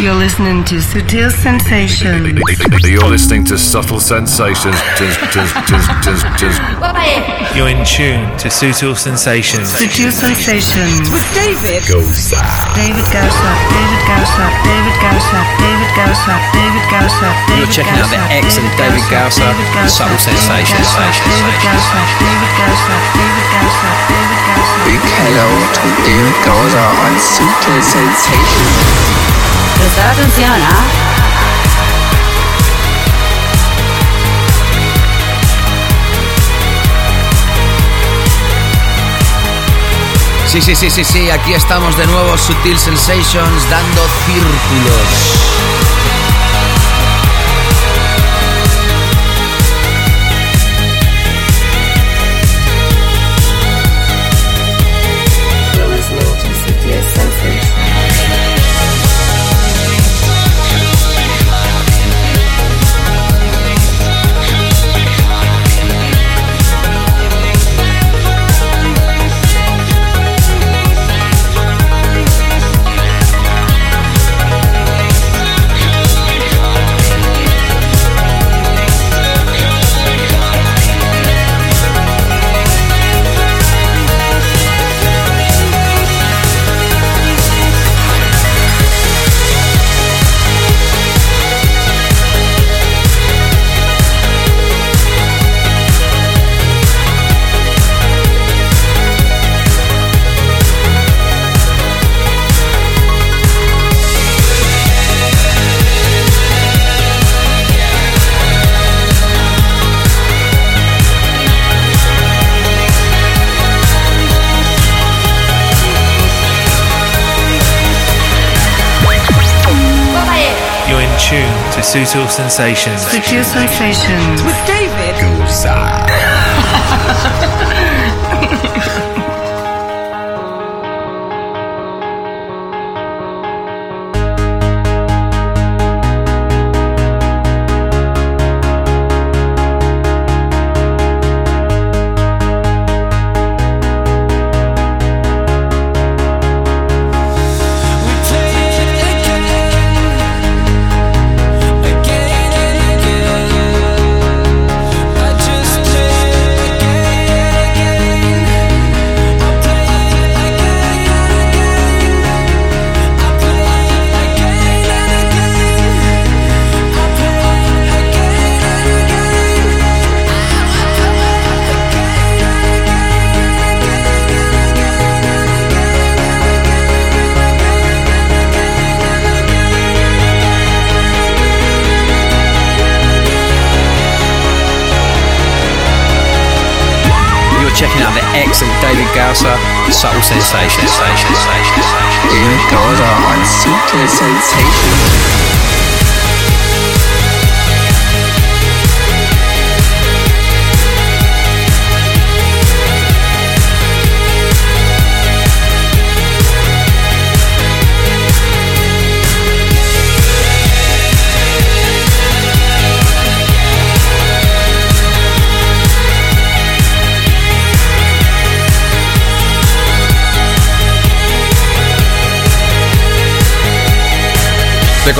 You're listening to Sutil Sensations. You're listening to Subtle Sensations. You're in tune to Sutil Sensations. Sutil Sensations. With David. Gosa. David Gosa. David Gosa. David Gosa. David Gosa. David Gosa. You're checking out the excellent David Gosa. Subtle Sensations. David Gosa. David Gosa. David Gosa. David Gosa. Big hello to David Gosa on Sutil Sensations. Prestar atención, ¿ah? Sí, sí, sí, sí, sí, aquí estamos de nuevo, Sutil Sensations, dando círculos. Sutil Sensations. Sutil Sensations. With David. Gosa. subtle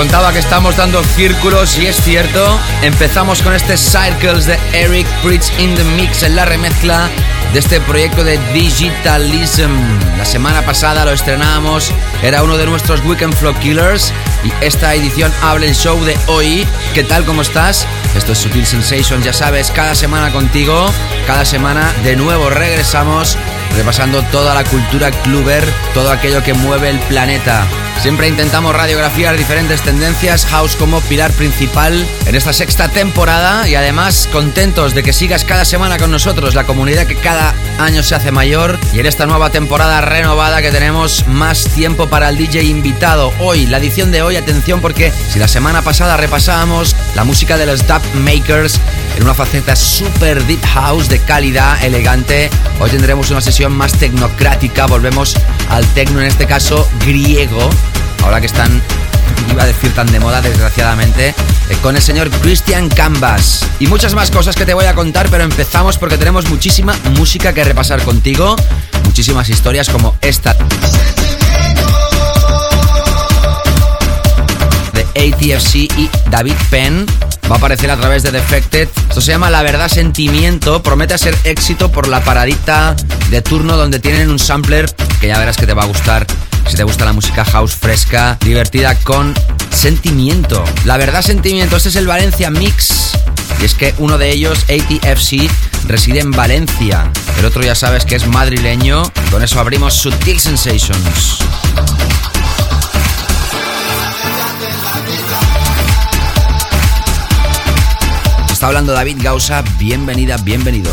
contaba que estamos dando círculos y es cierto. Empezamos con este Circles de Eric Pritz in the Mix en la remezcla de este proyecto de Digitalism. La semana pasada lo estrenábamos, era uno de nuestros Weekend Flow Killers y esta edición habla el show de hoy. ¿Qué tal? ¿Cómo estás? Esto es Sutil Sensation, ya sabes, cada semana contigo, cada semana de nuevo regresamos repasando toda la cultura cluber, todo aquello que mueve el planeta. Siempre intentamos radiografiar diferentes tendencias, house como pilar principal en esta sexta temporada y además contentos de que sigas cada semana con nosotros, la comunidad que cada año se hace mayor. Y en esta nueva temporada renovada que tenemos más tiempo para el DJ invitado. Hoy, la edición de hoy, atención porque si la semana pasada repasábamos la música de los dub makers en una faceta super deep house de calidad elegante, hoy tendremos una sesión más tecnocrática, volvemos al tecno en este caso griego ahora que están, iba a decir tan de moda desgraciadamente, eh, con el señor Christian Canvas. Y muchas más cosas que te voy a contar, pero empezamos porque tenemos muchísima música que repasar contigo, muchísimas historias como esta. ATFC y David Penn. Va a aparecer a través de Defected. Esto se llama La Verdad Sentimiento. Promete ser éxito por la paradita de turno donde tienen un sampler que ya verás que te va a gustar. Si te gusta la música house fresca, divertida con sentimiento. La verdad sentimiento, este es el Valencia Mix. Y es que uno de ellos, ATFC, reside en Valencia. El otro ya sabes que es madrileño. Con eso abrimos Sutil Sensations. Está hablando David Gausa. Bienvenida, bienvenido.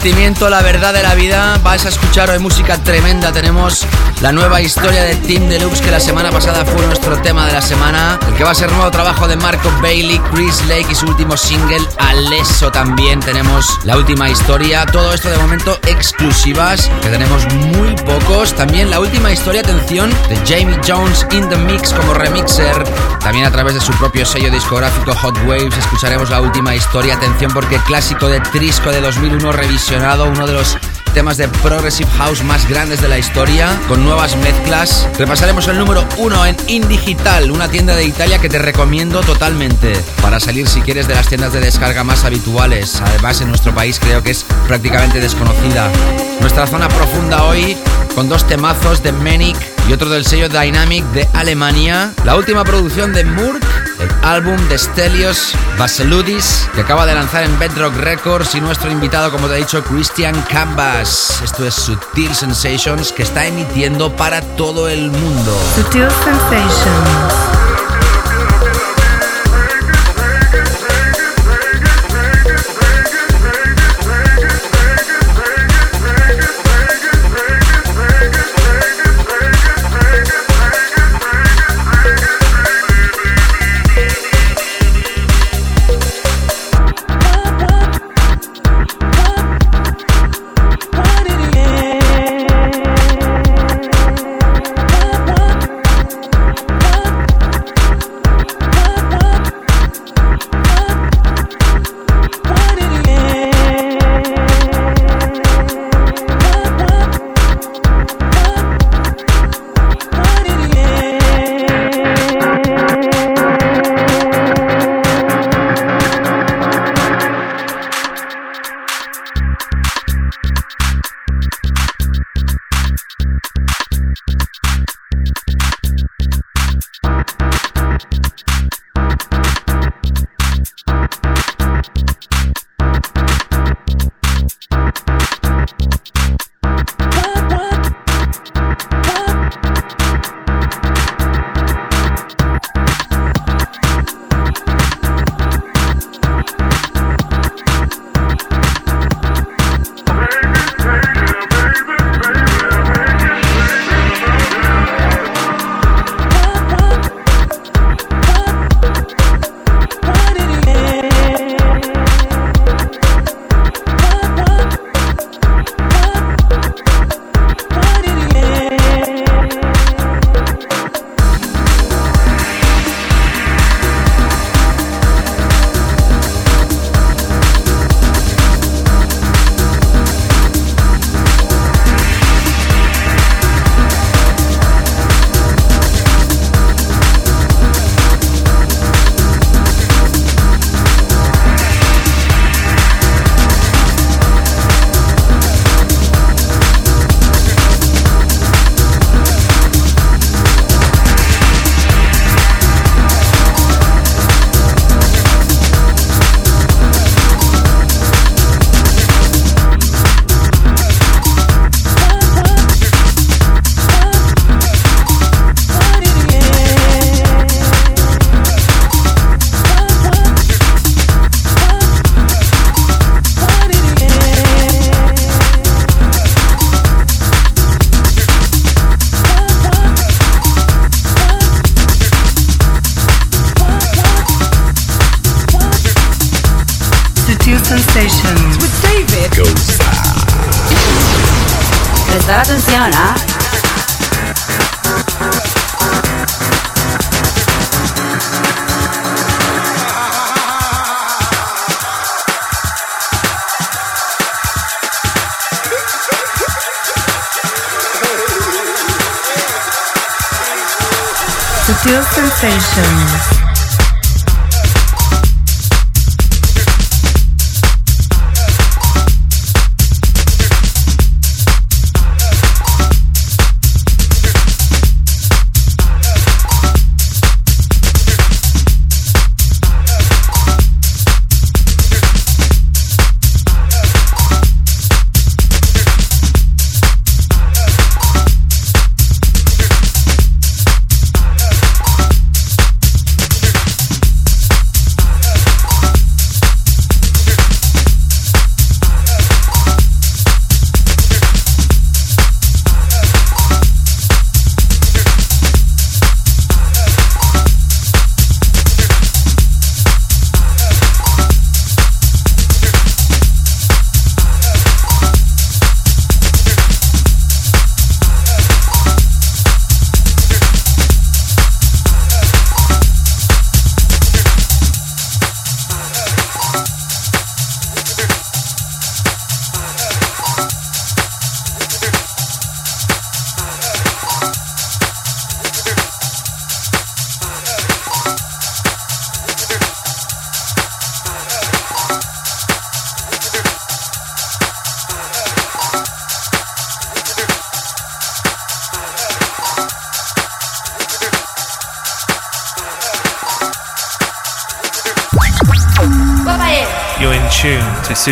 Sentimiento, la verdad de la Vais a escuchar hoy música tremenda. Tenemos la nueva historia de Team Deluxe que la semana pasada fue nuestro tema de la semana. El que va a ser nuevo trabajo de Marco Bailey, Chris Lake y su último single, Alesso también. Tenemos la última historia. Todo esto de momento exclusivas, que tenemos muy pocos. También la última historia, atención, de Jamie Jones in the Mix como remixer. También a través de su propio sello discográfico Hot Waves escucharemos la última historia. Atención porque clásico de Trisco de 2001 revisionado uno de los temas de Progressive House más grandes de la historia, con nuevas mezclas. Repasaremos el número uno en Indigital, una tienda de Italia que te recomiendo totalmente para salir si quieres de las tiendas de descarga más habituales. Además, en nuestro país creo que es prácticamente desconocida. Nuestra zona profunda hoy con dos temazos de Manic y otro del sello Dynamic de Alemania. La última producción de el álbum de Stelios Vaseludis, que acaba de lanzar en Bedrock Records y nuestro invitado, como te he dicho, Christian Canvas. Esto es Sutil Sensations que está emitiendo para todo el mundo. Sutil Sensations.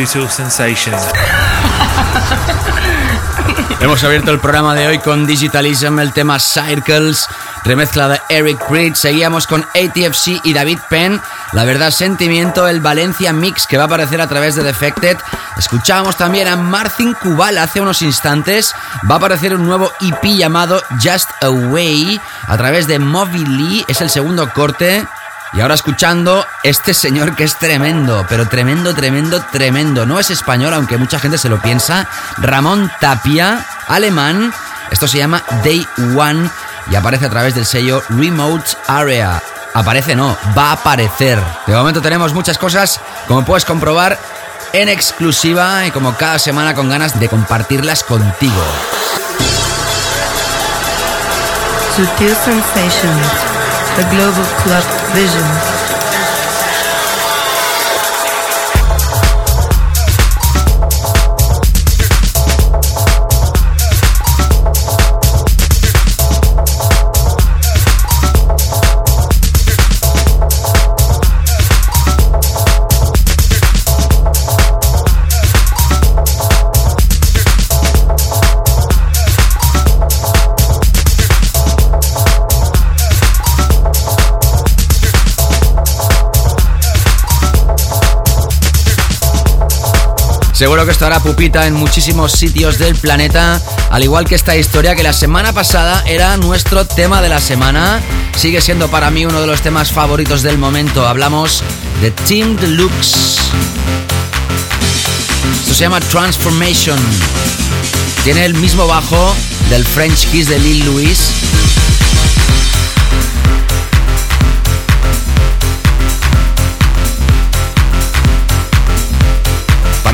Sutil Sensations. Hemos abierto el programa de hoy con Digitalism, el tema Circles, remezcla de Eric Creed. Seguíamos con ATFC y David Penn. La verdad, sentimiento, el Valencia Mix que va a aparecer a través de Defected. Escuchábamos también a Martin Kubal hace unos instantes. Va a aparecer un nuevo EP llamado Just Away a través de Lee. Es el segundo corte. Y ahora escuchando este señor que es tremendo, pero tremendo, tremendo, tremendo. No es español, aunque mucha gente se lo piensa. Ramón Tapia, alemán. Esto se llama Day One y aparece a través del sello Remote Area. Aparece no, va a aparecer. De momento tenemos muchas cosas, como puedes comprobar, en exclusiva y como cada semana con ganas de compartirlas contigo. Sensations the Global Club Vision. Seguro que esto hará pupita en muchísimos sitios del planeta, al igual que esta historia que la semana pasada era nuestro tema de la semana. Sigue siendo para mí uno de los temas favoritos del momento. Hablamos de Team Deluxe. Esto se llama Transformation. Tiene el mismo bajo del French Kiss de Lil Louis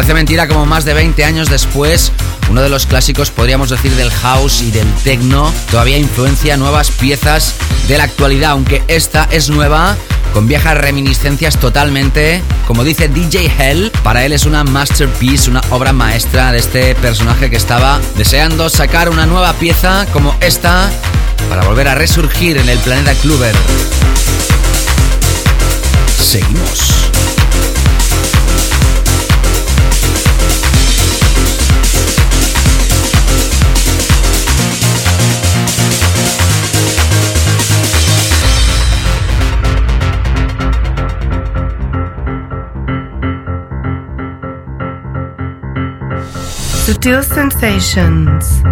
Parece mentira como más de 20 años después, uno de los clásicos podríamos decir del house y del techno todavía influencia nuevas piezas de la actualidad, aunque esta es nueva con viejas reminiscencias totalmente. Como dice DJ Hell, para él es una masterpiece, una obra maestra de este personaje que estaba deseando sacar una nueva pieza como esta para volver a resurgir en el planeta Kluber. Seguimos. Sutil sensations.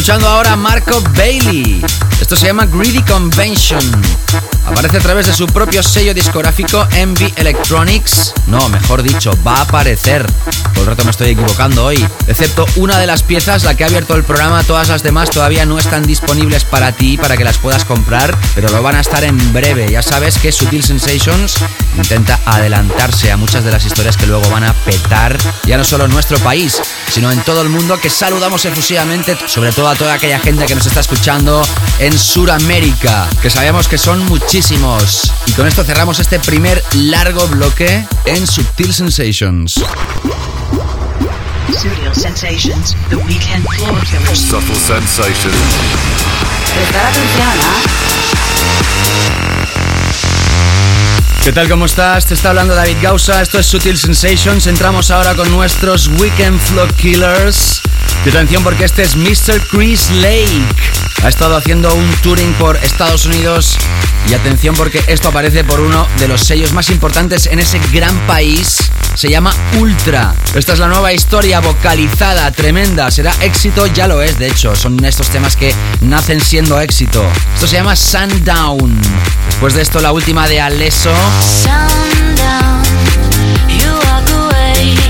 Escuchando ahora a Marco Bailey. Esto se llama Greedy Convention. Aparece a través de su propio sello discográfico MV Electronics. No, mejor dicho, va a aparecer. Por el rato me estoy equivocando hoy. Excepto una de las piezas, la que ha abierto el programa, todas las demás todavía no están disponibles para ti, para que las puedas comprar, pero lo van a estar en breve. Ya sabes que Sutil Sensations intenta adelantarse a muchas de las historias que luego van a petar, ya no solo en nuestro país, sino en todo el mundo, que saludamos efusivamente, sobre todo a toda aquella gente que nos está escuchando en Sudamérica, que sabemos que son muchísimos. Y con esto cerramos este primer largo bloque en Subtil Sensations. Studio Sensations, The Weekend Floor Killers. Subtle sensations. Prestar atención. ¿Qué tal? ¿Cómo estás? Te está hablando David Gausa, esto es Sutil Sensations. Entramos ahora con nuestros Weekend Flow Killers. Y atención porque este es Mr. Chris Lake. Ha estado haciendo un touring por Estados Unidos. Y atención porque esto aparece por uno de los sellos más importantes en ese gran país. Se llama Ultra. Esta es la nueva historia vocalizada, tremenda. Será éxito, ya lo es, de hecho. Son estos temas que nacen siendo éxito. Esto se llama Sundown. Después de esto, la última de Alesso. Sundown, you walk away.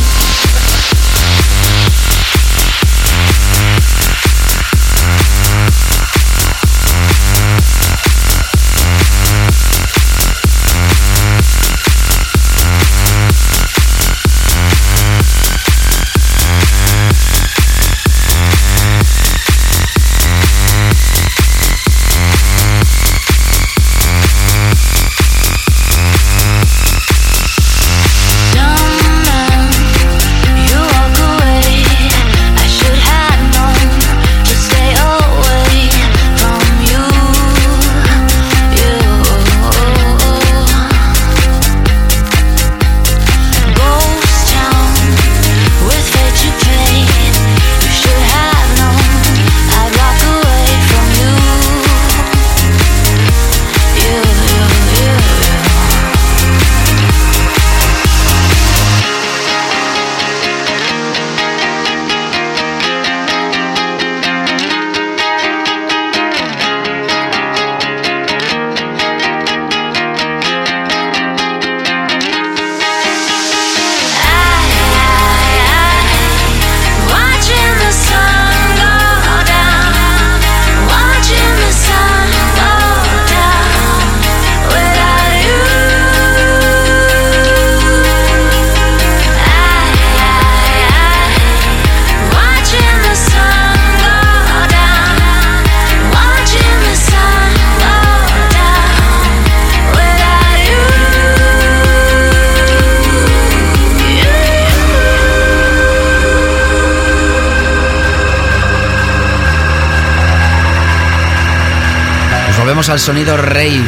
Al sonido rave,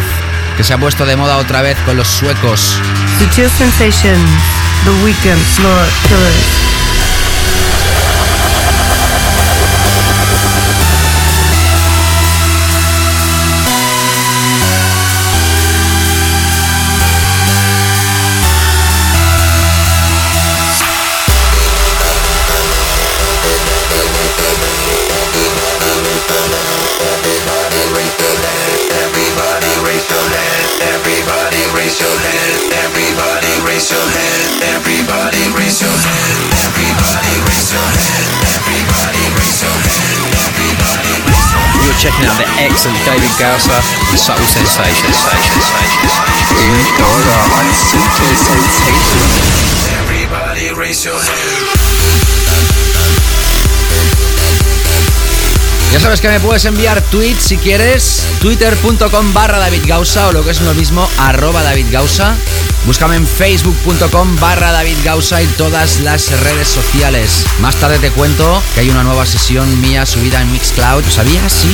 que se ha puesto de moda otra vez con los suecos. Checking out the excellent David Gausser Subtle. Everybody raise your hand. Ya sabes que me puedes enviar tweets si quieres, twitter.com barra David Gausa o lo que es lo mismo, arroba David Gausa. Búscame en facebook.com barra David Gausa y todas las redes sociales. Más tarde te cuento que hay una nueva sesión mía subida en Mixcloud. ¿Lo sabías? Sí.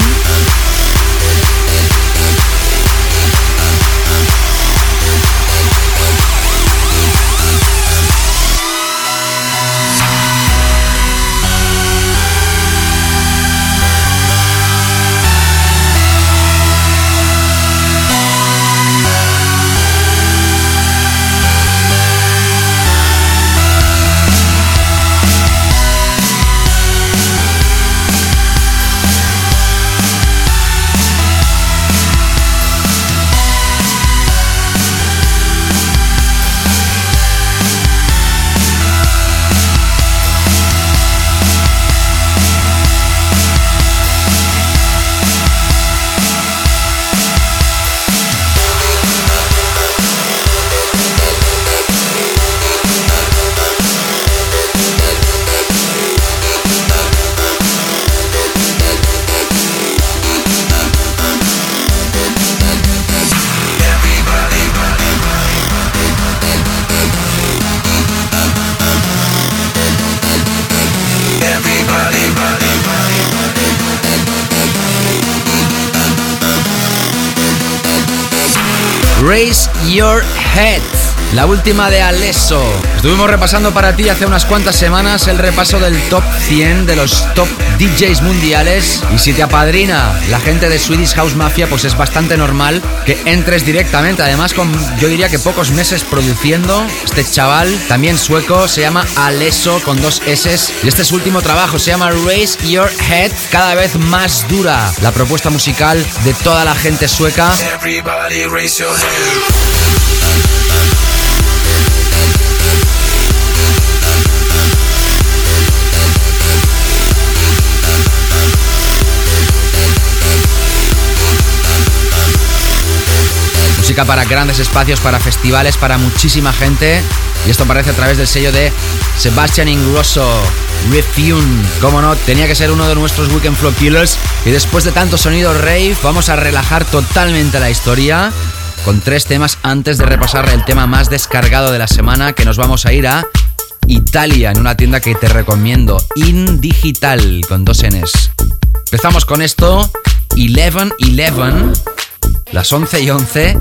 Última de Alesso. Estuvimos repasando para ti hace unas cuantas semanas el repaso del top 100 de los top DJs mundiales. Y si te apadrina la gente de Swedish House Mafia, pues es bastante normal que entres directamente. Además, con yo diría que pocos meses produciendo, este chaval, también sueco, se llama Alesso con dos S. Y este es su último trabajo, se llama Raise Your Head. Cada vez más dura la propuesta musical de toda la gente sueca. Everybody raise your hand. Para grandes espacios, para festivales, para muchísima gente. Y esto aparece a través del sello de Sebastian Ingrosso, Refune. Como no, tenía que ser uno de nuestros Weekend Flow Killers. Y después de tanto sonido rave, vamos a relajar totalmente la historia con tres temas antes de repasar el tema más descargado de la semana, que nos vamos a ir a Italia, en una tienda que te recomiendo, In Digital, con dos Ns. Empezamos con esto, 11-11, las 11 y 11.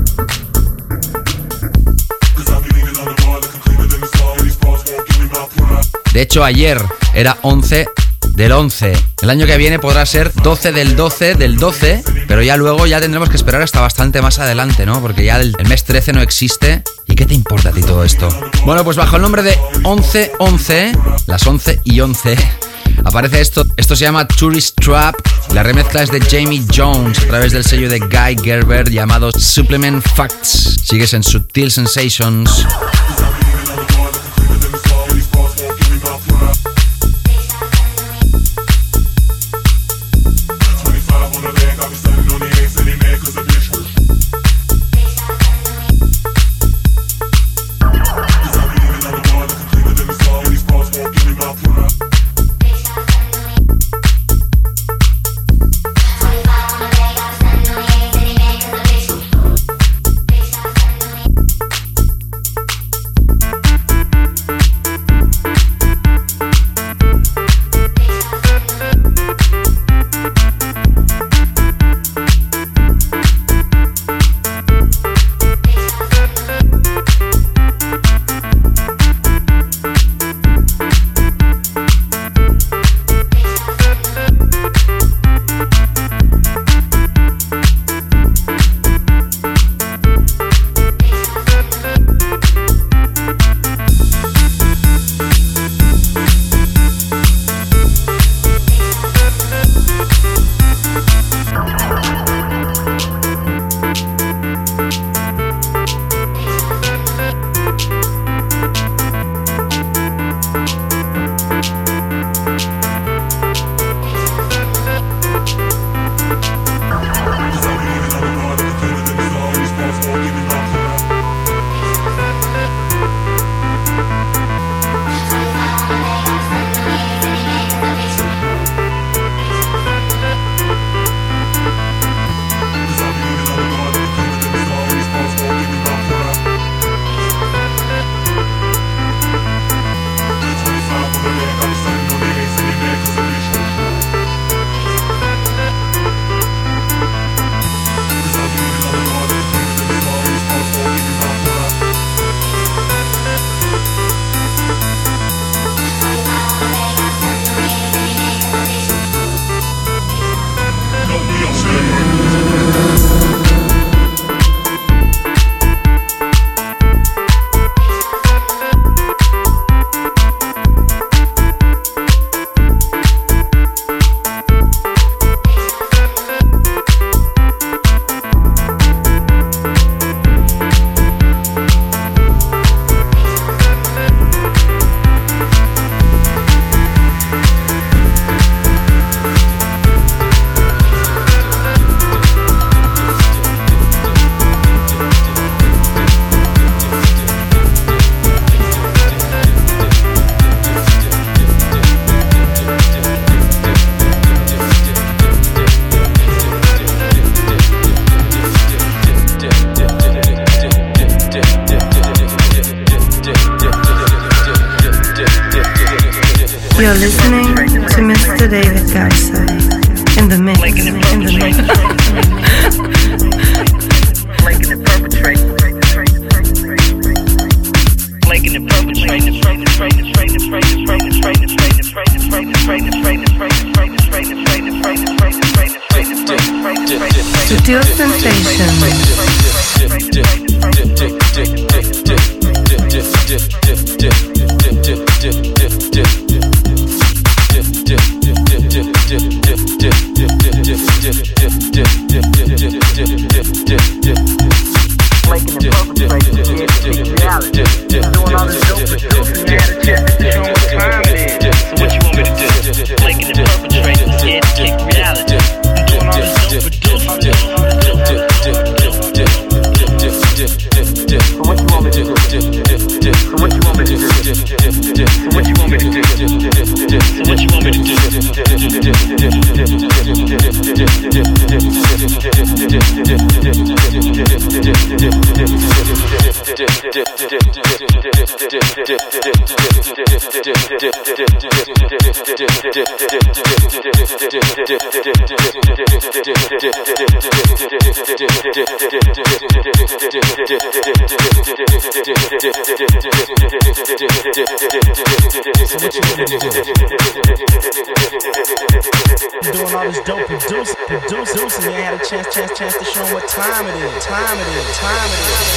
De hecho, ayer era 11 del 11. El año que viene podrá ser 12 del 12 del 12, pero ya luego ya tendremos que esperar hasta bastante más adelante, ¿no? Porque ya el, el mes 13 no existe. ¿Y qué te importa a ti todo esto? Bueno, pues bajo el nombre de 11-11, las 11 y 11, aparece esto. Esto se llama Tourist Trap. La remezcla es de Jamie Jones a través del sello de Guy Gerber llamado Supplement Facts. Sigues en Subtil Sensations. Time it is, time it is,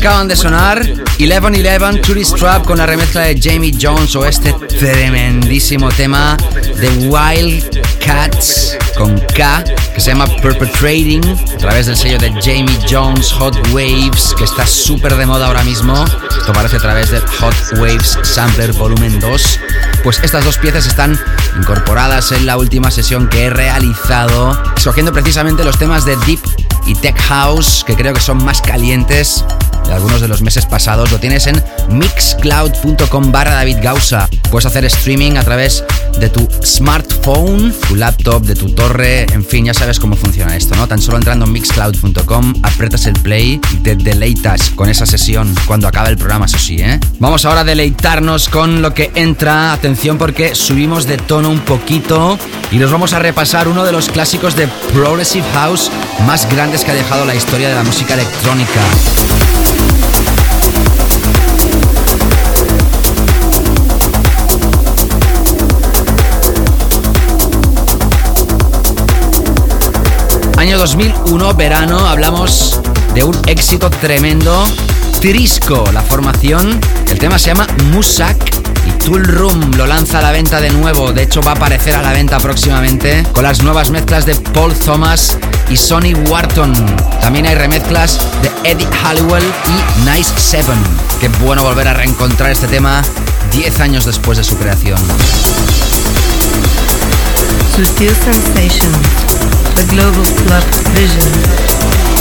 que acaban de sonar, 1111 Tourist Trap con la remezcla de Jamie Jones o este tremendísimo tema de Wild Cats con K que se llama Perpetrating a través del sello de Jamie Jones Hot Waves que está súper de moda ahora mismo. Esto aparece a través de Hot Waves Sampler Volumen 2. Pues estas dos piezas están incorporadas en la última sesión que he realizado, escogiendo precisamente los temas de Deep y Tech House que creo que son más calientes de algunos de los meses pasados. Lo tienes en mixcloud.com barra David Gausa. Puedes hacer streaming a través de tu smartphone, tu laptop, de tu torre, en fin, ya sabes cómo funciona esto, ¿no? Tan solo entrando en mixcloud.com, apretas el play y te deleitas con esa sesión cuando acaba el programa, eso sí, ¿eh? Vamos ahora a deleitarnos con lo que entra. Atención porque subimos de tono un poquito y nos vamos a repasar uno de los clásicos de Progressive House más grandes que ha dejado la historia de la música electrónica. Año 2001, verano, hablamos de un éxito tremendo. Trisco, la formación. El tema se llama Musak y Tool Room lo lanza a la venta de nuevo. De hecho, va a aparecer a la venta próximamente con las nuevas mezclas de Paul Thomas y Sonny Wharton. También hay remezclas de Eddie Halliwell y Nice Seven. Qué bueno volver a reencontrar este tema 10 años después de su creación. Sutil Sensations, the Global Club Vision.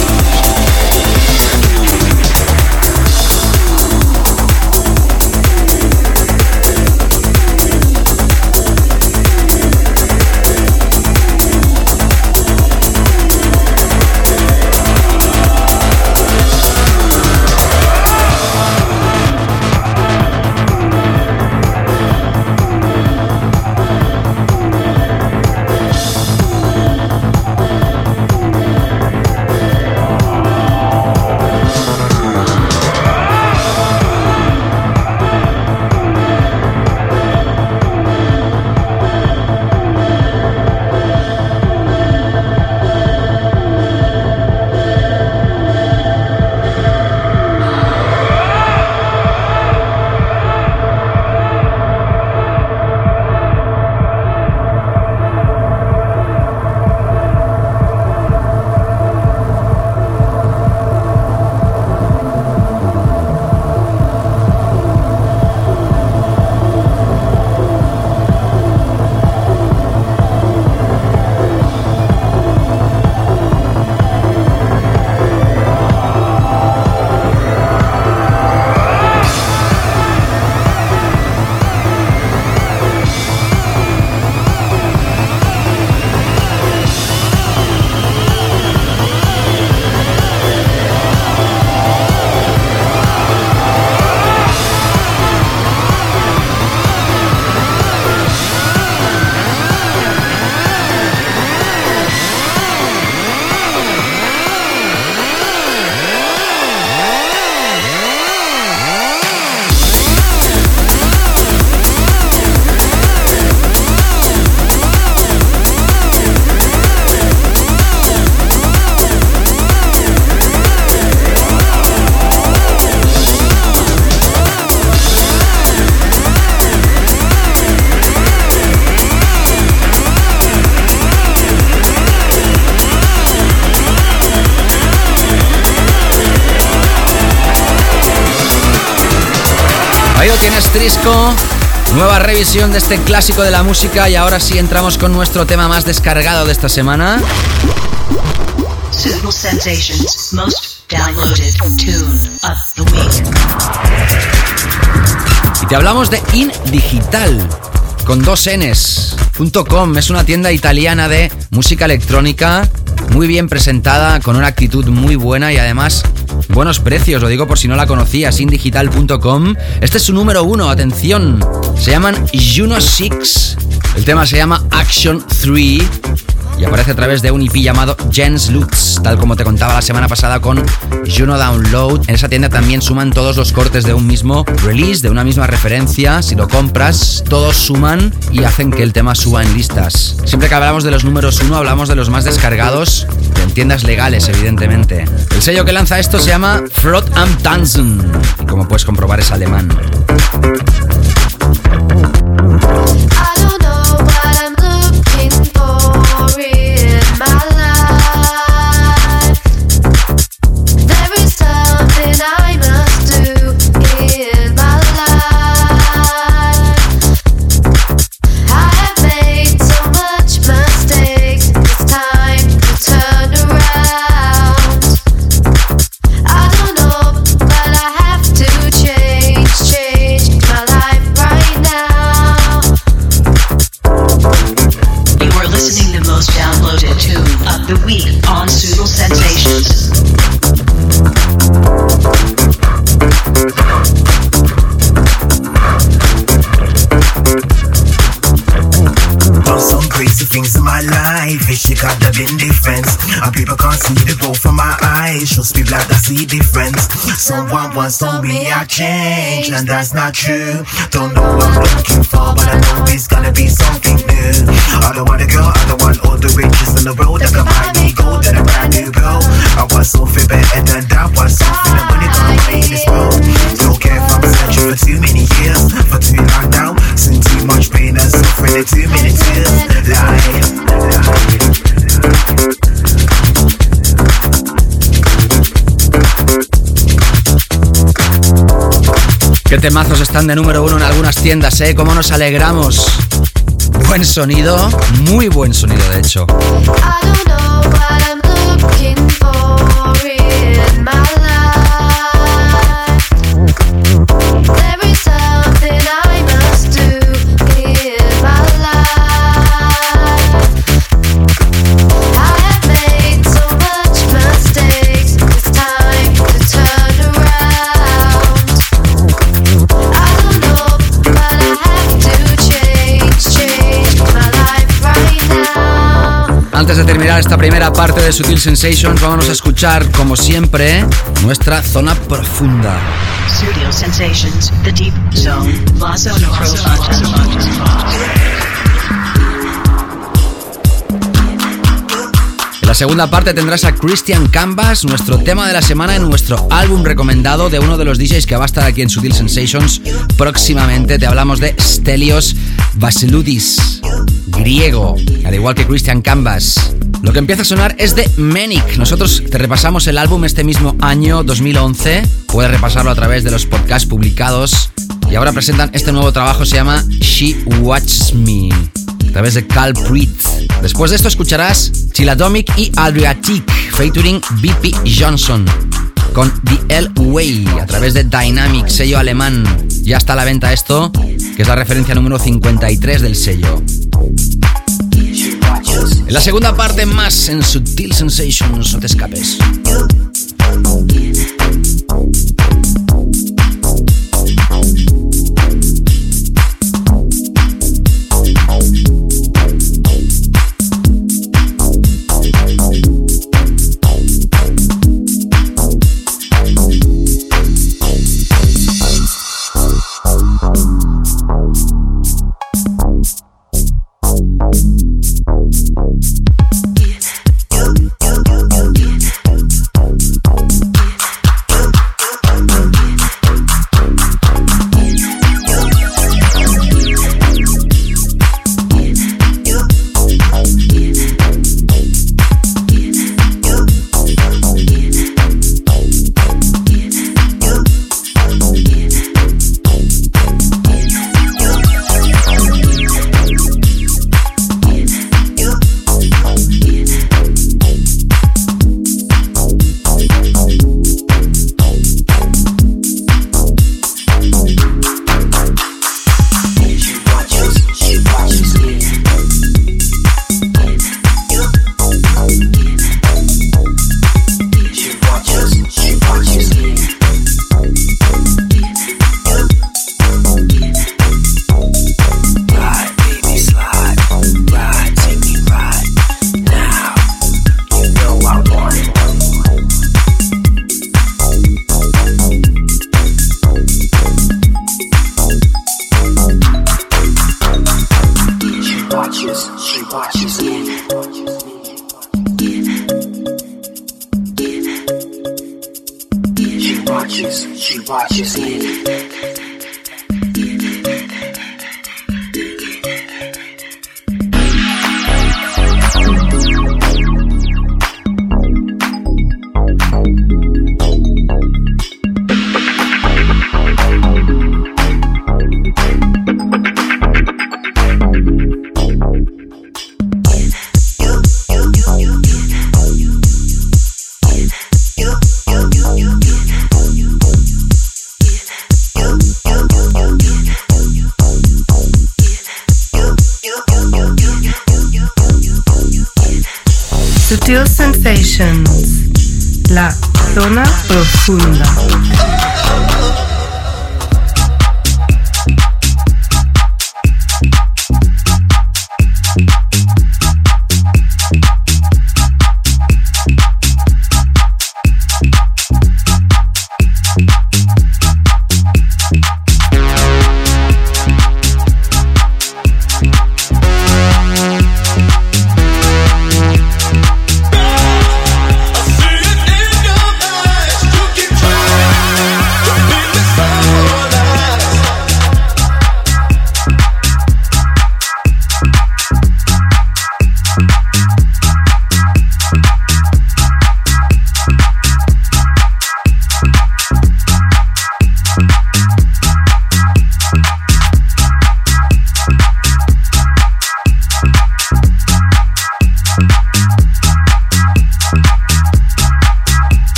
De este clásico de la música y ahora sí entramos con nuestro tema más descargado de esta semana. Suitable Sensations Most Downloaded Tune of the Week. Y te hablamos de In Digital con dos Ns. .com es una tienda italiana de música electrónica muy bien presentada, con una actitud muy buena y además buenos precios. Lo digo por si no la conocías, indigital.com. Este es su número uno, atención. Se llaman Juno 6. El tema se llama Action 3 y aparece a través de un IP llamado Jens Lutz, tal como te contaba la semana pasada con Juno Download. En esa tienda también suman todos los cortes de un mismo release, de una misma referencia. Si lo compras, todos suman y hacen que el tema suba en listas. Siempre que hablamos de los números uno, hablamos de los más descargados en tiendas legales, evidentemente. El sello que lanza esto se llama Frot am Tanzen y como puedes comprobar es alemán. She got the been difference. And people can't see the growth from my eyes. Just people that see difference. Someone once told me I changed, and that's not true. Don't know what I'm looking for, but I know it's gonna be something new. I don't want a girl, I don't want all the riches in the world that can buy me gold and a brand new girl. I want something better than that. Want something that money can't buy in this world. Don't care if I'm searching for too many years, for too long now. Seen too much pain and suffering in too many tears. Lie, lie. Qué temazos están de número uno en algunas tiendas, ¿eh? Cómo nos alegramos. Buen sonido, muy buen sonido de hecho. Antes de terminar esta primera parte de Sutil Sensations, vamos a escuchar, como siempre, nuestra zona profunda. Studio Sensations, The Deep Zone, La Zona Profunda. En la segunda parte tendrás a Christian Canvas, nuestro tema de la semana en nuestro álbum recomendado de uno de los DJs que va a estar aquí en Sutil Sensations próximamente. Te hablamos de Stelios Vasiludis, griego, al igual que Christian Canvas. Lo que empieza a sonar es de Manic. Nosotros te repasamos el álbum este mismo año 2011. Puedes repasarlo a través de los podcasts publicados. Y ahora presentan este nuevo trabajo, se llama She Watches Me a través de Cal Prit. Después de esto escucharás Chiladomic y Adriatic featuring BP Johnson con The L Way a través de Dynamic, sello alemán. Ya está a la venta esto, que es la referencia número 53 del sello. En la segunda parte más en Sutil Sensations, no te escapes.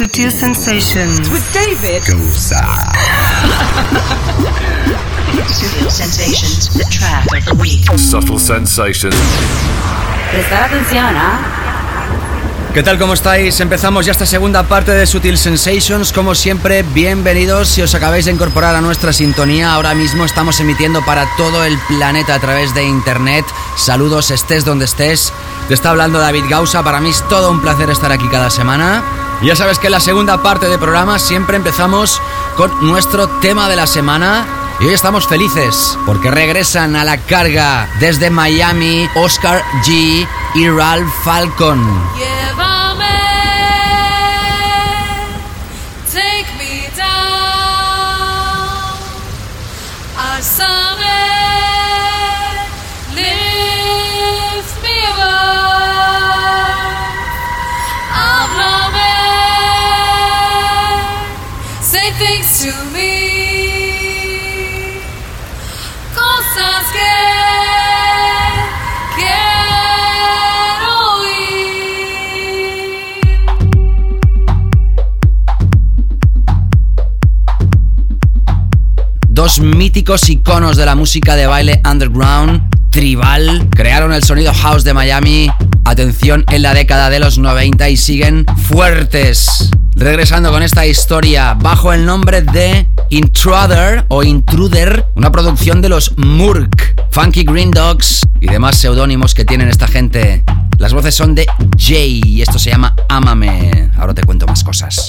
Sutil Sensations. With David Gosa. Sutil Sensations, the track of the week. Subtle sensations. Prestar atención, ¿ah? ¿Qué tal? ¿Cómo estáis? Empezamos ya esta segunda parte de Sutil Sensations. Como siempre, bienvenidos. Si os acabáis de incorporar a nuestra sintonía, ahora mismo estamos emitiendo para todo el planeta a través de internet. Saludos, estés donde estés. Te está hablando David Gausa. Para mí es todo un placer estar aquí cada semana. Ya sabes que en la segunda parte del programa siempre empezamos con nuestro tema de la semana. Y hoy estamos felices porque regresan a la carga desde Miami Oscar G y Ralph Falcon. Llévame, Dos míticos iconos de la música de baile underground, tribal, crearon el sonido house de Miami. Atención en la década de los 90 y siguen fuertes. Regresando con esta historia bajo el nombre de Intruder o Intruder, una producción de los Murk, Funky Green Dogs y demás seudónimos que tienen esta gente. Las voces son de Jay y esto se llama Ámame. Ahora te cuento más cosas.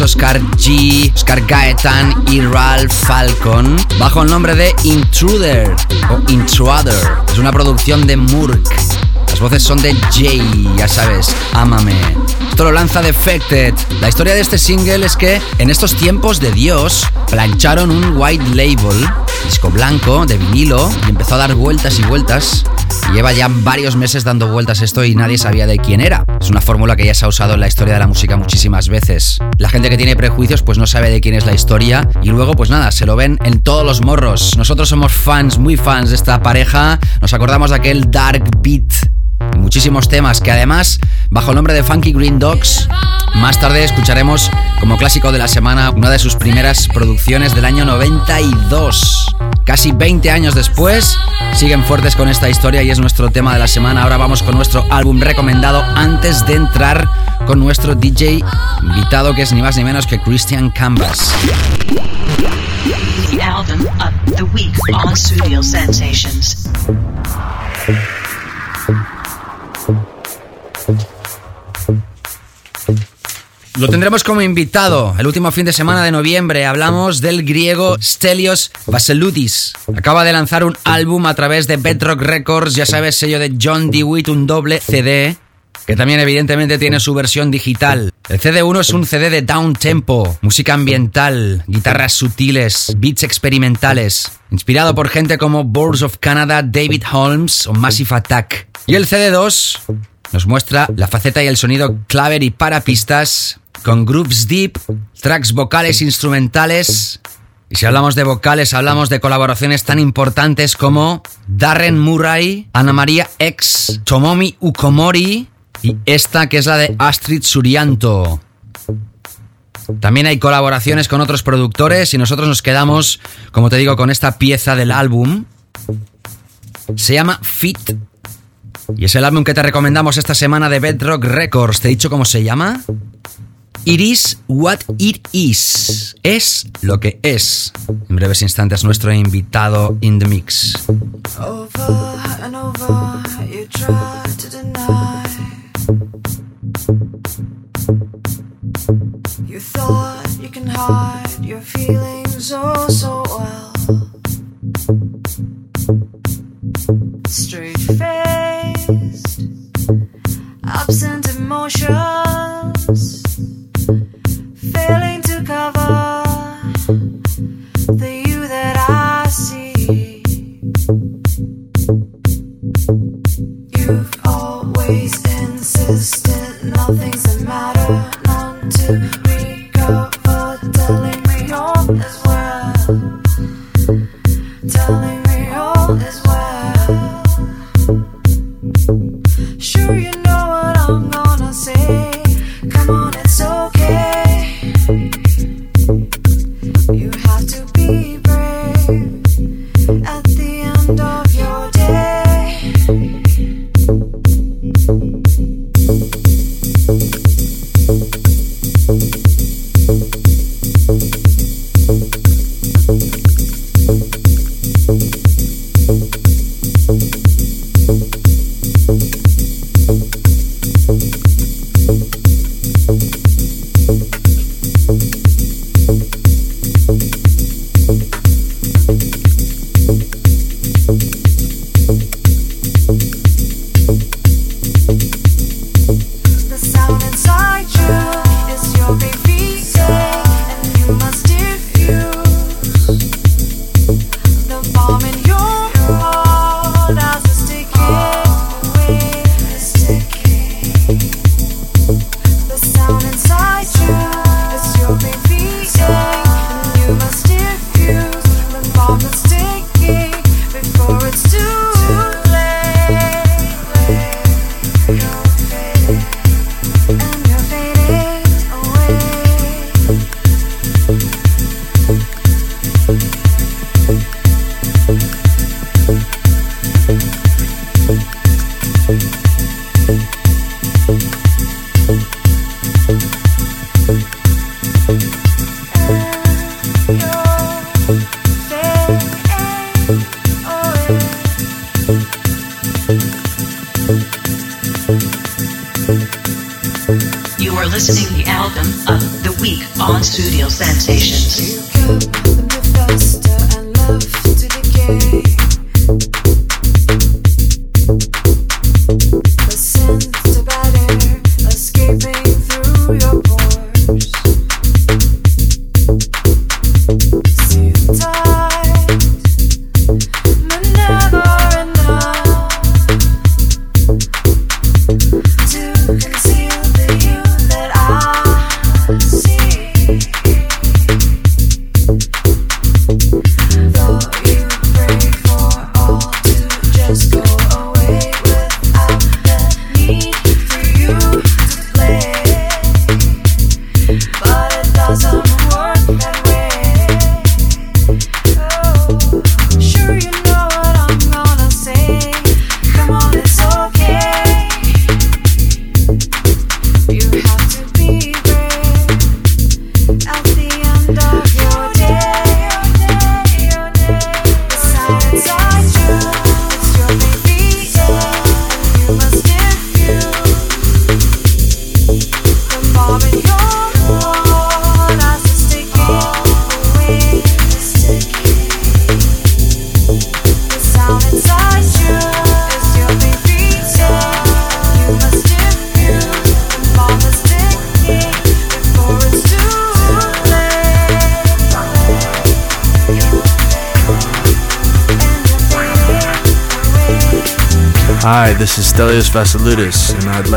Oscar G, Oscar Gaetan y Ralph Falcon, bajo el nombre de Intruder o Intruder. Es una producción de Murk. Las voces son de Jay, ya sabes, ámame. Esto lo lanza Defected. La historia de este single es que en estos tiempos de Dios plancharon un white label, disco blanco, de vinilo, y empezó a dar vueltas y vueltas. Lleva ya varios meses dando vueltas esto y nadie sabía de quién era. Es una fórmula que ya se ha usado en la historia de la música muchísimas veces. La gente que tiene prejuicios pues no sabe de quién es la historia y luego pues nada, se lo ven en todos los morros. Nosotros somos fans, muy fans de esta pareja. Nos acordamos de aquel Dark Beat muchísimos temas que además, bajo el nombre de Funky Green Dogs, más tarde escucharemos como clásico de la semana una de sus primeras producciones del año 92. Casi 20 años después, siguen fuertes con esta historia y es nuestro tema de la semana. Ahora vamos con nuestro álbum recomendado antes de entrar con nuestro DJ invitado que es ni más ni menos que Christian Canvas. The album of the week on Studio Sensations. Lo tendremos como invitado el último fin de semana de noviembre. Hablamos del griego Stelios Vaseloudis. Acaba de lanzar un álbum a través de Bedrock Records, ya sabes, sello de John DeWitt, un doble CD, que también evidentemente tiene su versión digital. El CD1 es un CD de down tempo, música ambiental, guitarras sutiles, beats experimentales, inspirado por gente como Boards of Canada, David Holmes o Massive Attack. Y el CD2 nos muestra la faceta y el sonido claver y para pistas, con grooves deep, tracks vocales instrumentales. Y si hablamos de vocales, hablamos de colaboraciones tan importantes como Darren Murray, Ana María X, Tomomi Ukomori y esta que es la de Astrid Surianto. También hay colaboraciones con otros productores y nosotros nos quedamos, como te digo, con esta pieza del álbum. Se llama Fit y es el álbum que te recomendamos esta semana de Bedrock Records. ¿Te he dicho cómo se llama? It is what it is. Es lo que es. En breves instantes, nuestro invitado in the mix. You thought you can hide your feelings oh so well. Straight faced, absent emotions, failing to cover the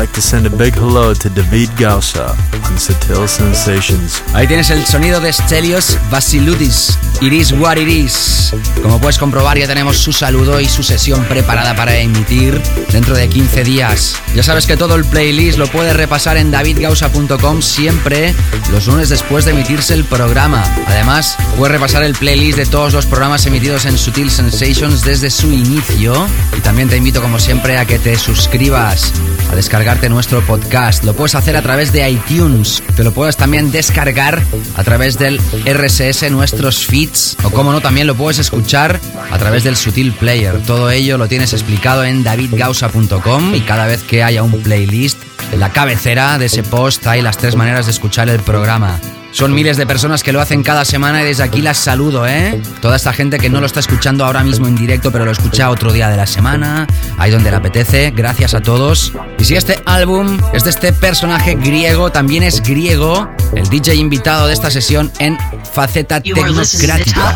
like to send a big hello to David Gausa on Sutil Sensations. Ahí tienes el sonido de Stelios Vasiludis. It is what it is. Como puedes comprobar, ya tenemos su saludo y su sesión preparada para emitir dentro de 15 días. Ya sabes que todo el playlist lo puedes repasar en davidgausa.com siempre los lunes después de emitirse el programa. Además, puedes repasar el playlist de todos los programas emitidos en Sutil Sensations desde su inicio. Y también te invito, como siempre, a que te suscribas, a descargarte nuestro podcast. Lo puedes hacer a través de iTunes. Te lo puedes también descargar a través del RSS, nuestros feeds. O como no, también lo puedes escuchar a través del Sutil Player. Todo ello lo tienes explicado en davidgausa.com y cada vez que haya un playlist, en la cabecera de ese post hay las tres maneras de escuchar el programa. Son miles de personas que lo hacen cada semana y desde aquí las saludo, ¿eh? Toda esta gente que no lo está escuchando ahora mismo en directo, pero lo escucha otro día de la semana, ahí donde le apetece. Gracias a todos. Y si este álbum es de este personaje griego, también es griego, el DJ invitado de esta sesión en faceta tecnocrática.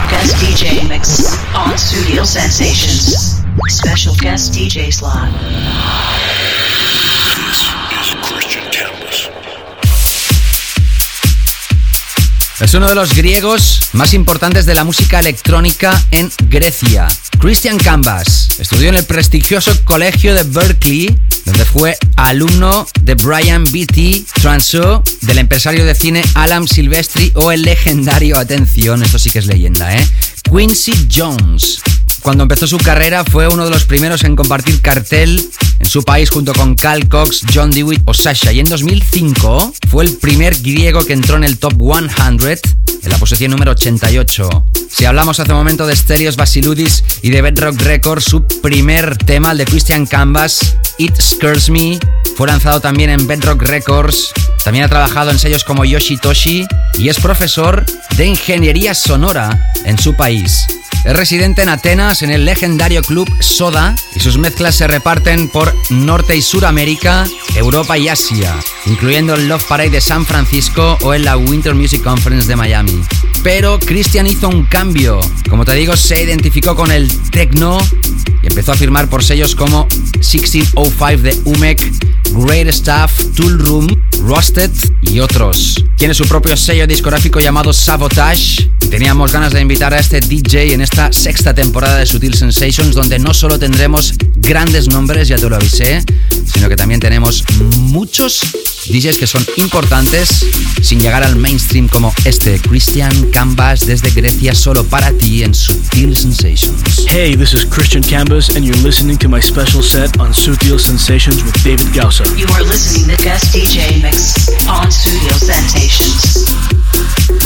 Special guest DJ slot. Es uno de los griegos más importantes de la música electrónica en Grecia. Christian Canvas estudió en el prestigioso colegio de Berkeley, donde fue alumno de Brian Beatty Transo, del empresario de cine Alan Silvestri o el legendario, atención, esto sí que es leyenda, ¿eh? Quincy Jones. Cuando empezó su carrera fue uno de los primeros en compartir cartel en su país junto con Cal Cox, John Dewitt o Sasha. Y en 2005 fue el primer griego que entró en el top 100 en la posición número 88. Si hablamos hace un momento de Stereos Basiludis y de Bedrock Records, su primer tema, el de Christian Canvas, It Scares Me, fue lanzado también en Bedrock Records. También ha trabajado en sellos como Yoshitoshi y es profesor de ingeniería sonora en su país. Es residente en Atenas, en el legendario club Soda, y sus mezclas se reparten por Norte y Suramérica, Europa y Asia, incluyendo el Love Parade de San Francisco o en la Winter Music Conference de Miami. Pero Christian hizo un cambio. Como te digo, se identificó con el techno y empezó a firmar por sellos como 1605 de Umek, Great Stuff, Tool Room, Rusted y otros. Tiene su propio sello discográfico llamado Sabotage teníamos ganas de invitar a este DJ en esta sexta temporada de Sutil Sensations donde no solo tendremos grandes nombres, ya te lo avisé, sino que también tenemos muchos DJs que son importantes sin llegar al mainstream como este Christian Canvas desde Grecia solo para ti en Sutil Sensations. Hey, this is Christian Canvas, and you're listening to my special set on Sutil Sensations with David Gausa. You are listening to guest DJ mix on Studio Sensations.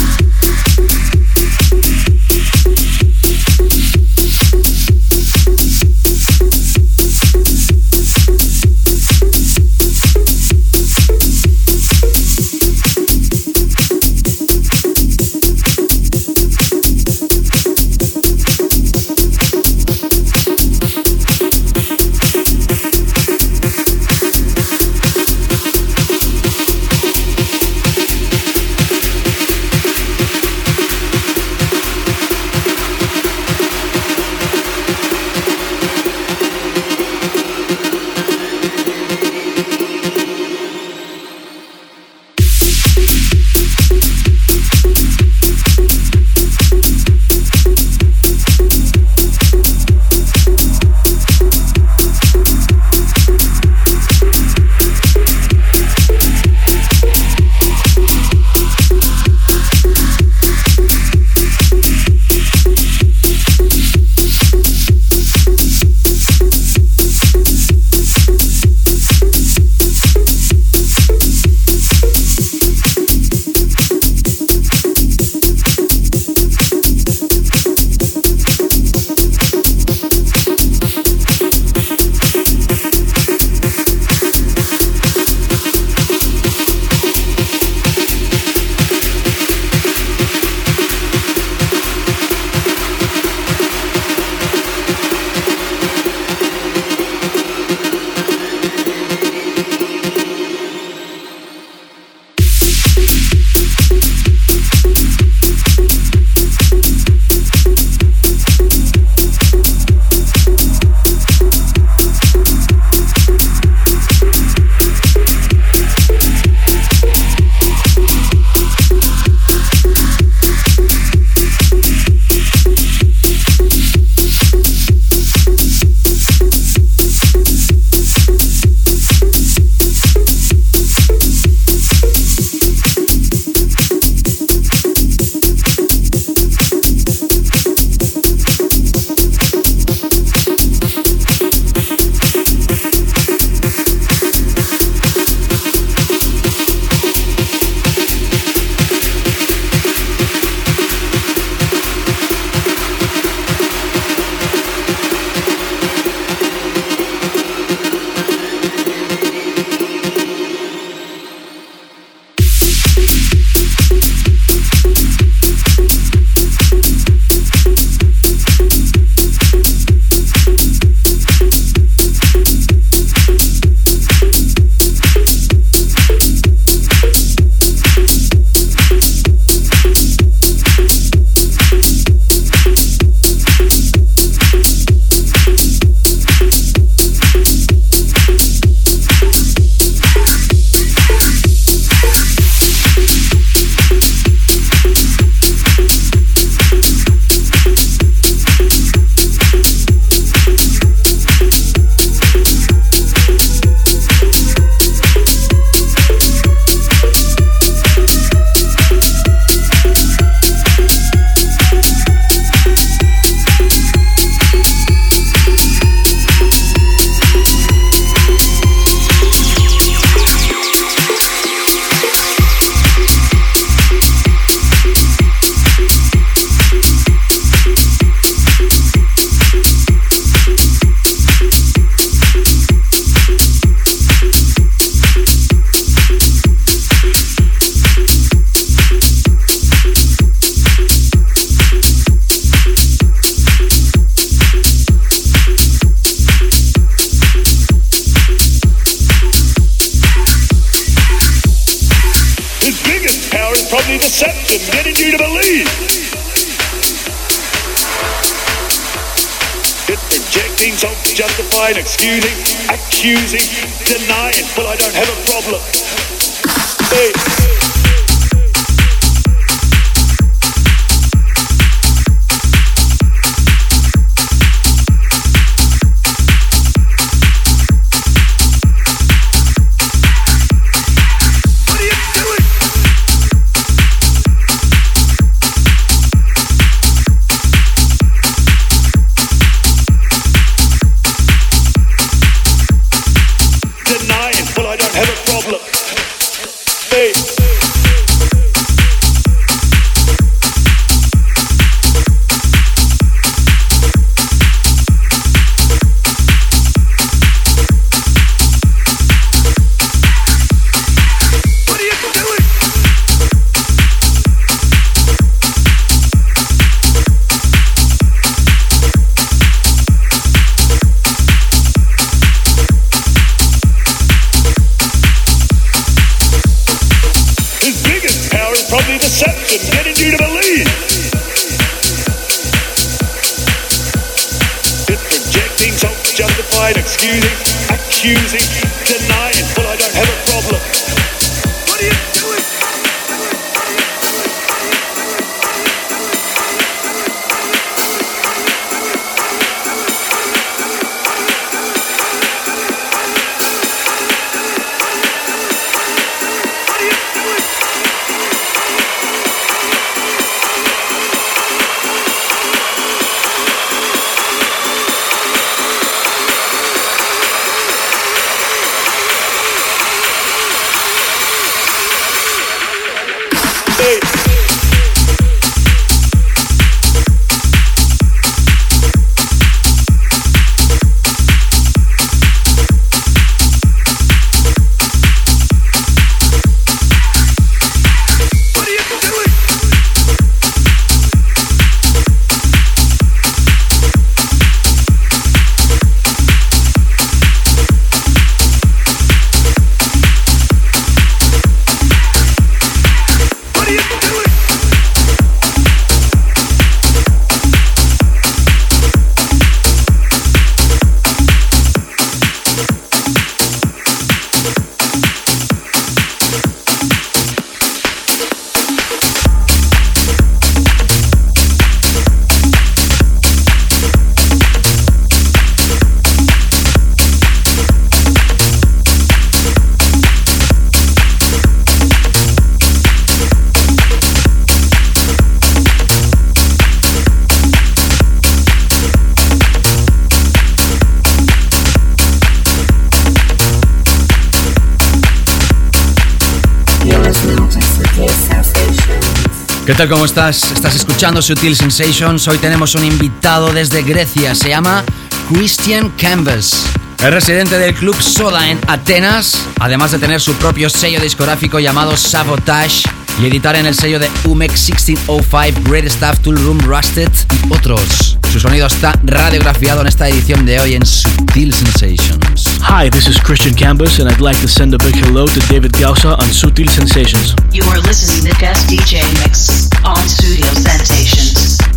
I don't have a problem. Hey. ¿Qué tal? ¿Cómo estás? Estás escuchando Sutil Sensations. Hoy tenemos un invitado desde Grecia. Se llama Christian Canvas. Es residente del club Soda en Atenas, además de tener su propio sello discográfico llamado Sabotage y editar en el sello de Umex 1605, Great Stuff, Tool Room, Rusted y otros. Su sonido está radiografiado en esta edición de hoy en Sutil Sensations. Hi, this is Christian Canvas, and I'd like to send a big hello to David Gausa on Sutil Sensations. You are listening to Guest DJ Mix on Studio Sensations.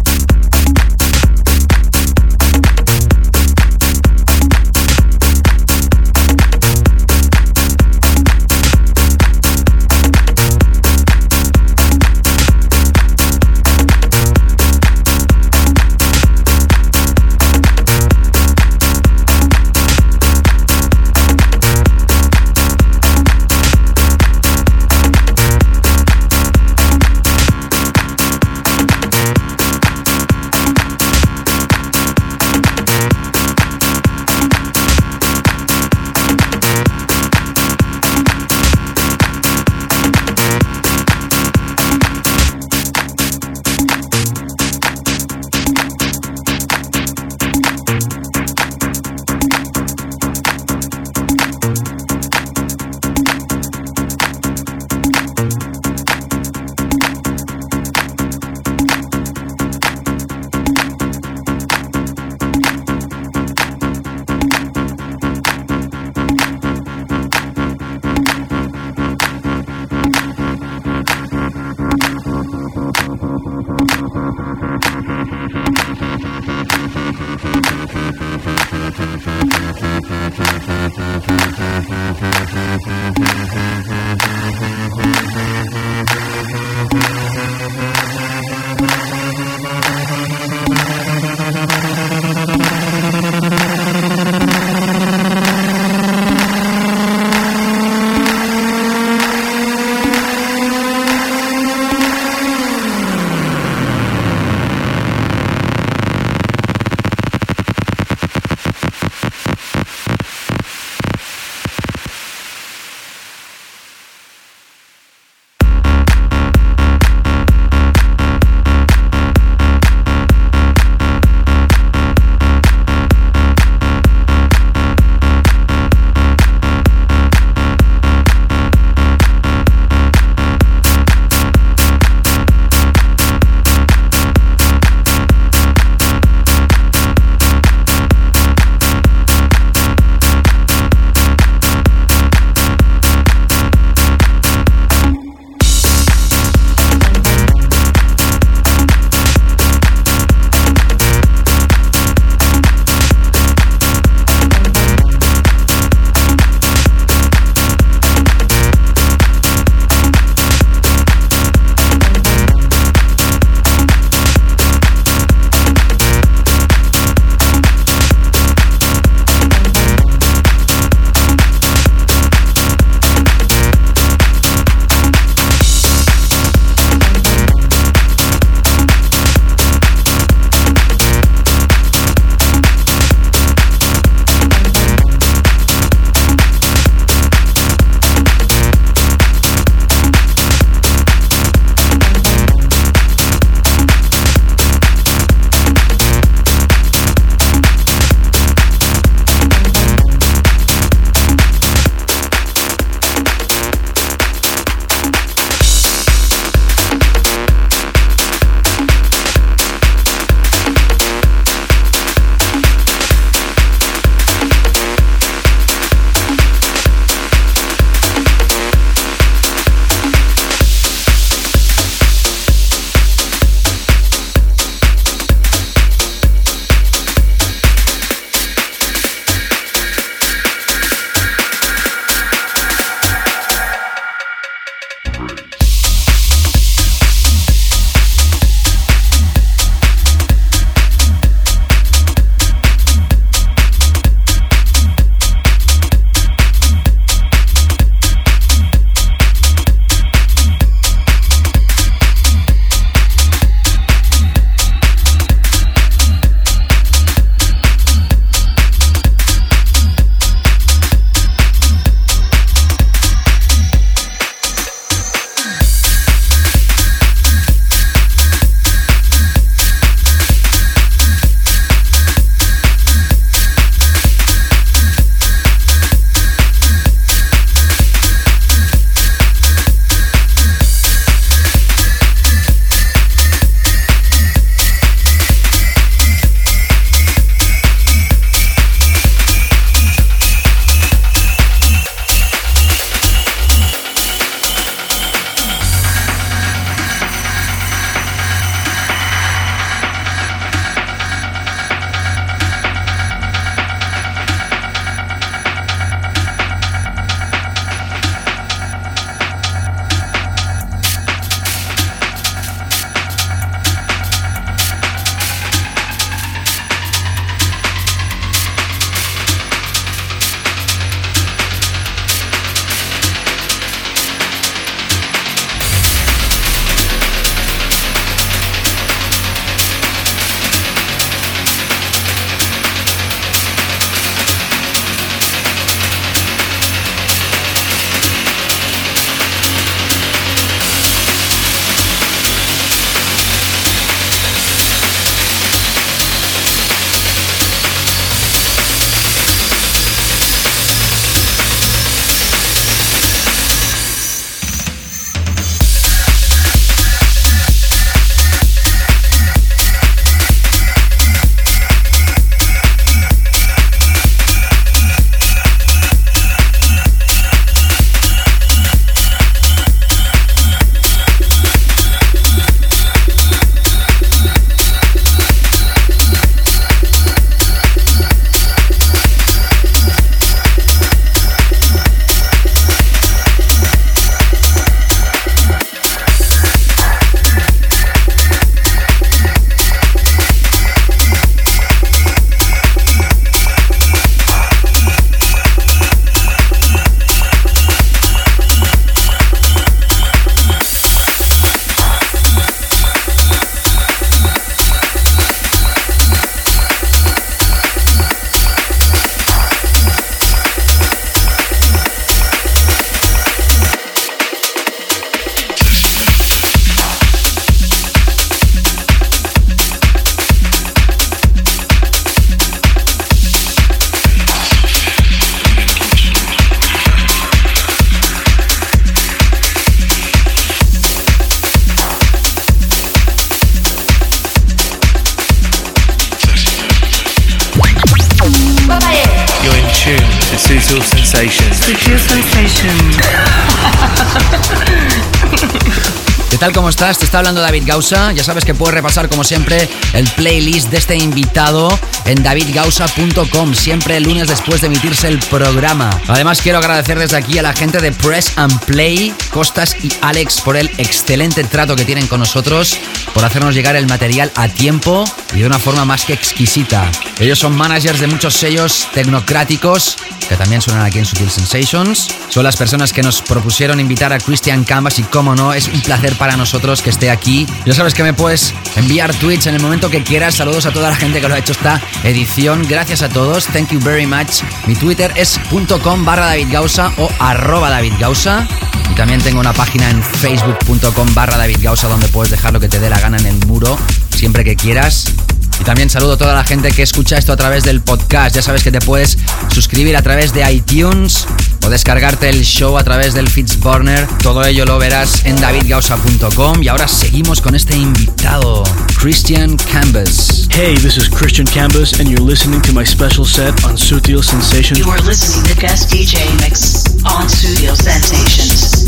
Tal? ¿Cómo estás? Te está hablando David Gausa. Ya sabes que puedes repasar, como siempre, el playlist de este invitado en davidgausa.com, siempre el lunes después de emitirse el programa. Además, quiero agradecer desde aquí a la gente de Press and Play, Costas y Alex, por el excelente trato que tienen con nosotros, por hacernos llegar el material a tiempo y de una forma más que exquisita. Ellos son managers de muchos sellos tecnocráticos que también suenan aquí en Sutil Sensations. Son las personas que nos propusieron invitar a Christian Canvas y, como no, es un placer para nosotros que esté aquí. Ya sabes que me puedes enviar tweets en el momento que quieras. Saludos a toda la gente que lo ha hecho esta edición. Gracias a todos. Thank you very much. Mi Twitter es .com barra David Gausa o arroba David Gausa. Y también tengo una página en facebook.com barra David Gausa donde puedes dejar lo que te dé la gana en el muro siempre que quieras. Y también saludo a toda la gente que escucha esto a través del podcast. Ya sabes que te puedes suscribir a través de iTunes o descargarte el show a través del Fitzburner. Todo ello lo verás en davidgausa.com. Y ahora seguimos con este invitado, Christian Canvas. Hey, this is Christian Canvas, and you're listening to my special set on Sutil Sensations. You are listening to guest DJ mix on Studio Sensations.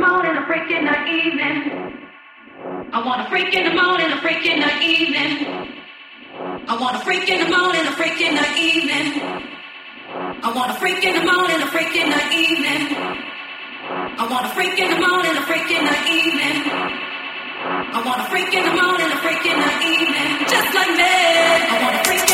Morning, a freak in the evening. I want a freak in the morning, a freak in the evening. I want a freak in the morning, a freak in the evening. I want a freak in the morning, a freak in the evening. I want a freak in the morning, a freak in the evening. I want a freak in the morning, a freak in the evening. Just like me. I want a freak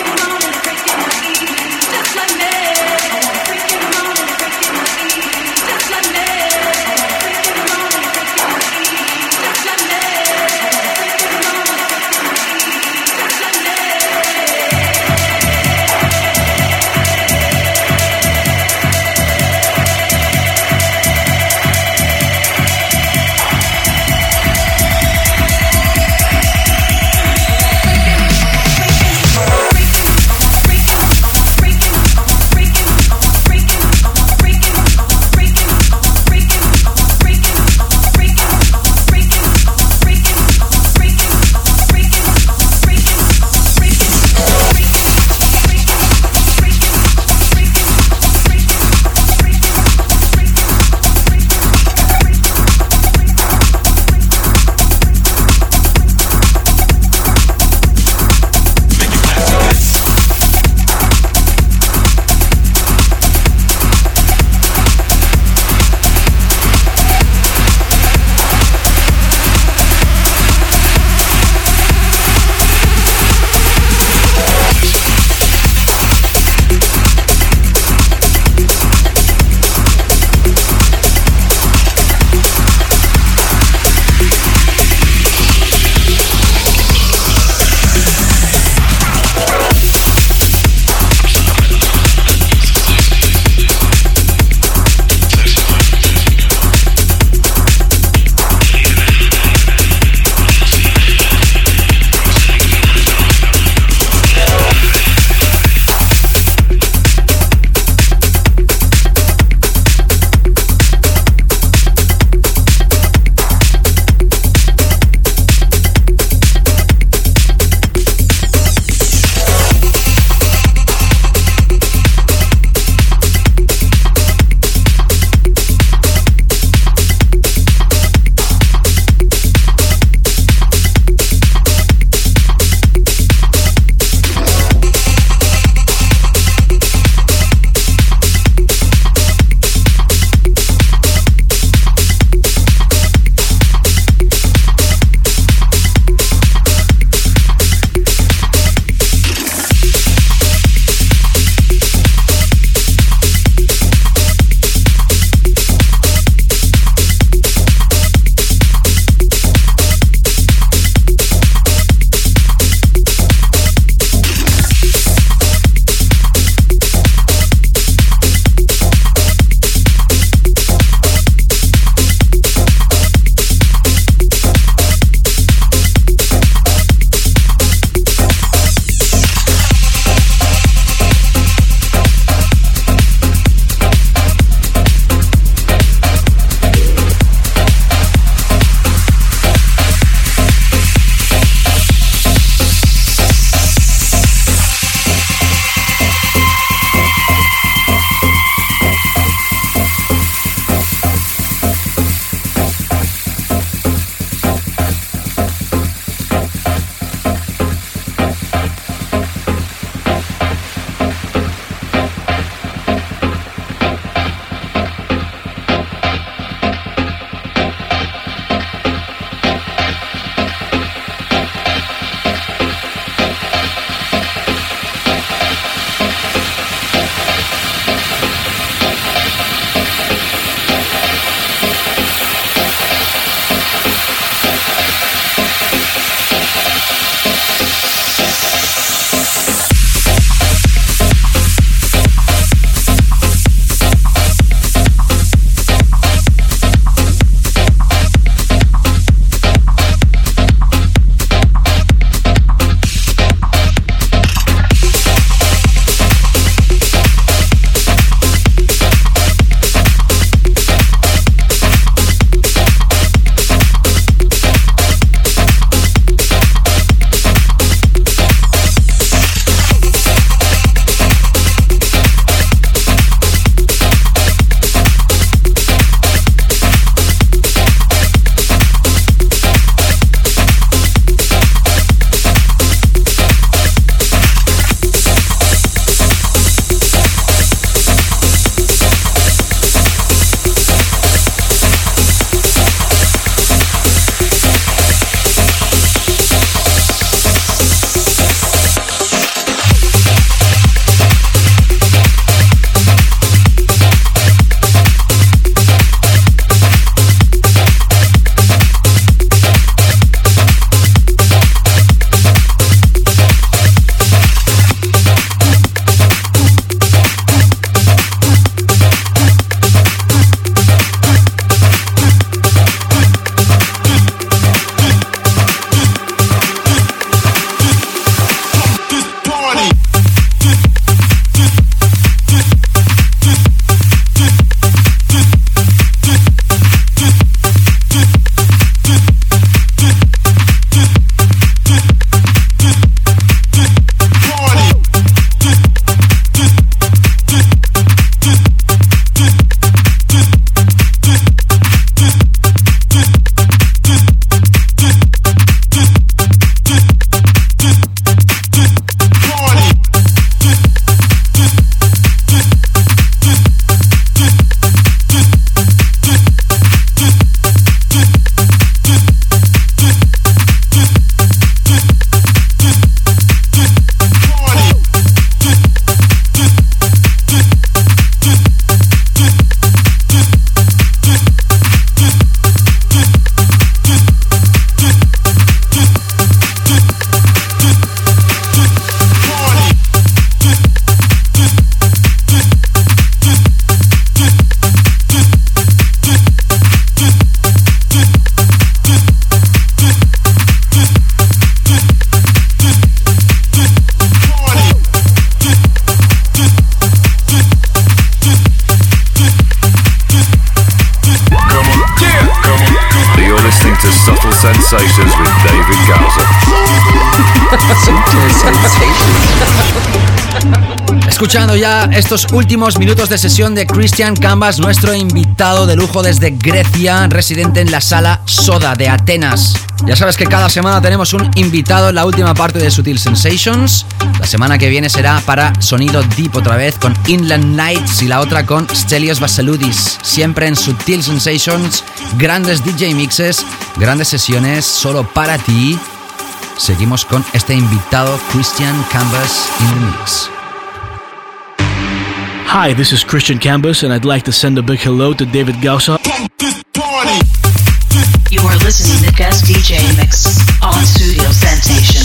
Estos últimos minutos de sesión de Christian Canvas, nuestro invitado de lujo desde Grecia, residente en la sala Soda de Atenas. Ya sabes que cada semana tenemos un invitado en la última parte de Sutil Sensations. La semana que viene será para Sonido Deep otra vez con Inland Nights y la otra con Stelios Vasiludis. Siempre en Sutil Sensations, grandes DJ mixes, grandes sesiones solo para ti. Seguimos con este invitado Christian Canvas in the Mix. Hi, this is Christian Canvas, and I'd like to send a big hello to David Gausa. You are listening to Guest DJ Mix on Studio Sensations.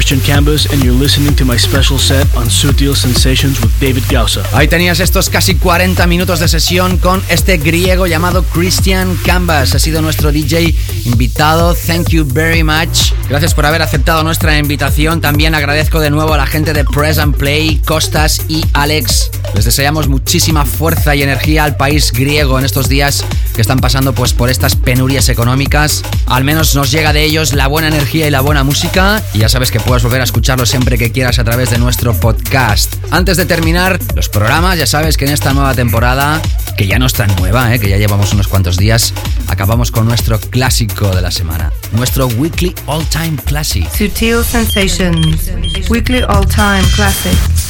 Christian Cambus, and you're listening to my special set on Sutil Sensations with David Gausa. Ahí tenías estos casi 40 minutos de sesión con este griego llamado Christian Canvas. Ha sido nuestro DJ invitado. Thank you very much. Gracias por haber aceptado nuestra invitación. También agradezco de nuevo a la gente de Press and Play, Costas y Alex. Les deseamos muchísima fuerza y energía al país griego en estos días que están pasando pues por estas penurias económicas. Al menos nos llega de ellos la buena energía y la buena música. Y ya sabes que puedes volver a escucharlo siempre que quieras a través de nuestro podcast. Antes de terminar los programas, ya sabes que en esta nueva temporada, que ya no es tan nueva, ¿eh? que ya llevamos unos cuantos días, acabamos con nuestro clásico de la semana. Nuestro Weekly All Time Classic. Sutil Sensations, Weekly All Time Classic.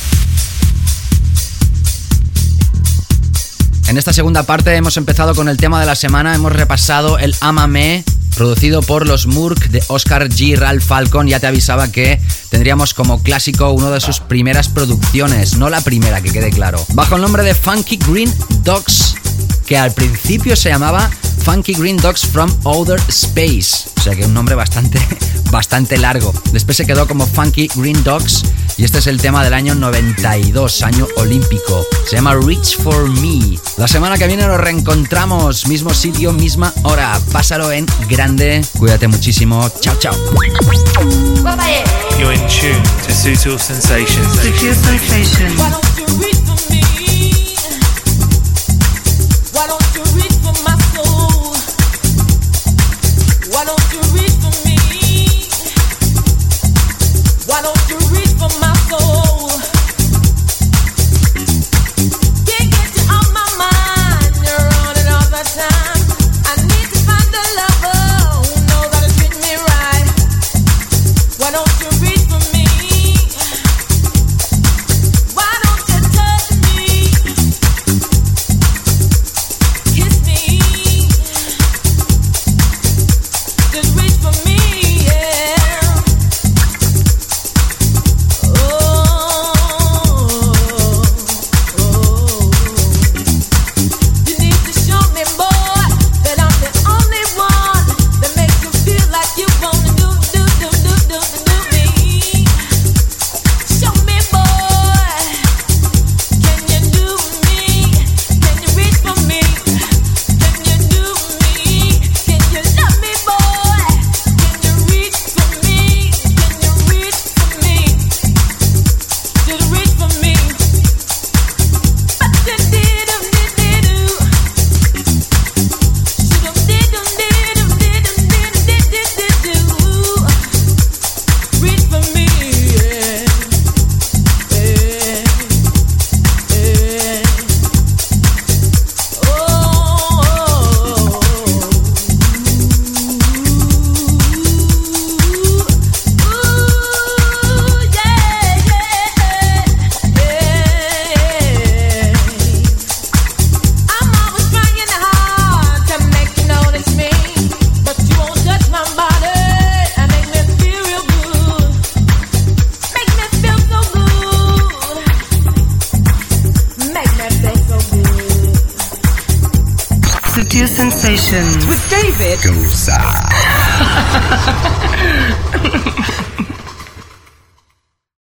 En esta segunda parte hemos empezado con el tema de la semana, hemos repasado el Amame, producido por los Murk de Oscar G. Ralph Falcon. Ya te avisaba que tendríamos como clásico una de sus primeras producciones, no la primera, que quede claro. Bajo el nombre de Funky Green Dogs, que al principio se llamaba Funky Green Dogs from Outer Space. O sea que un nombre bastante, bastante largo. Después se quedó como Funky Green Dogs y este es el tema del año 92, año olímpico. Se llama Reach for Me. La semana que viene nos reencontramos, mismo sitio, misma hora. Pásalo en grande. Cuídate muchísimo. Chao, chao. You're in tune to Sutil Sensations.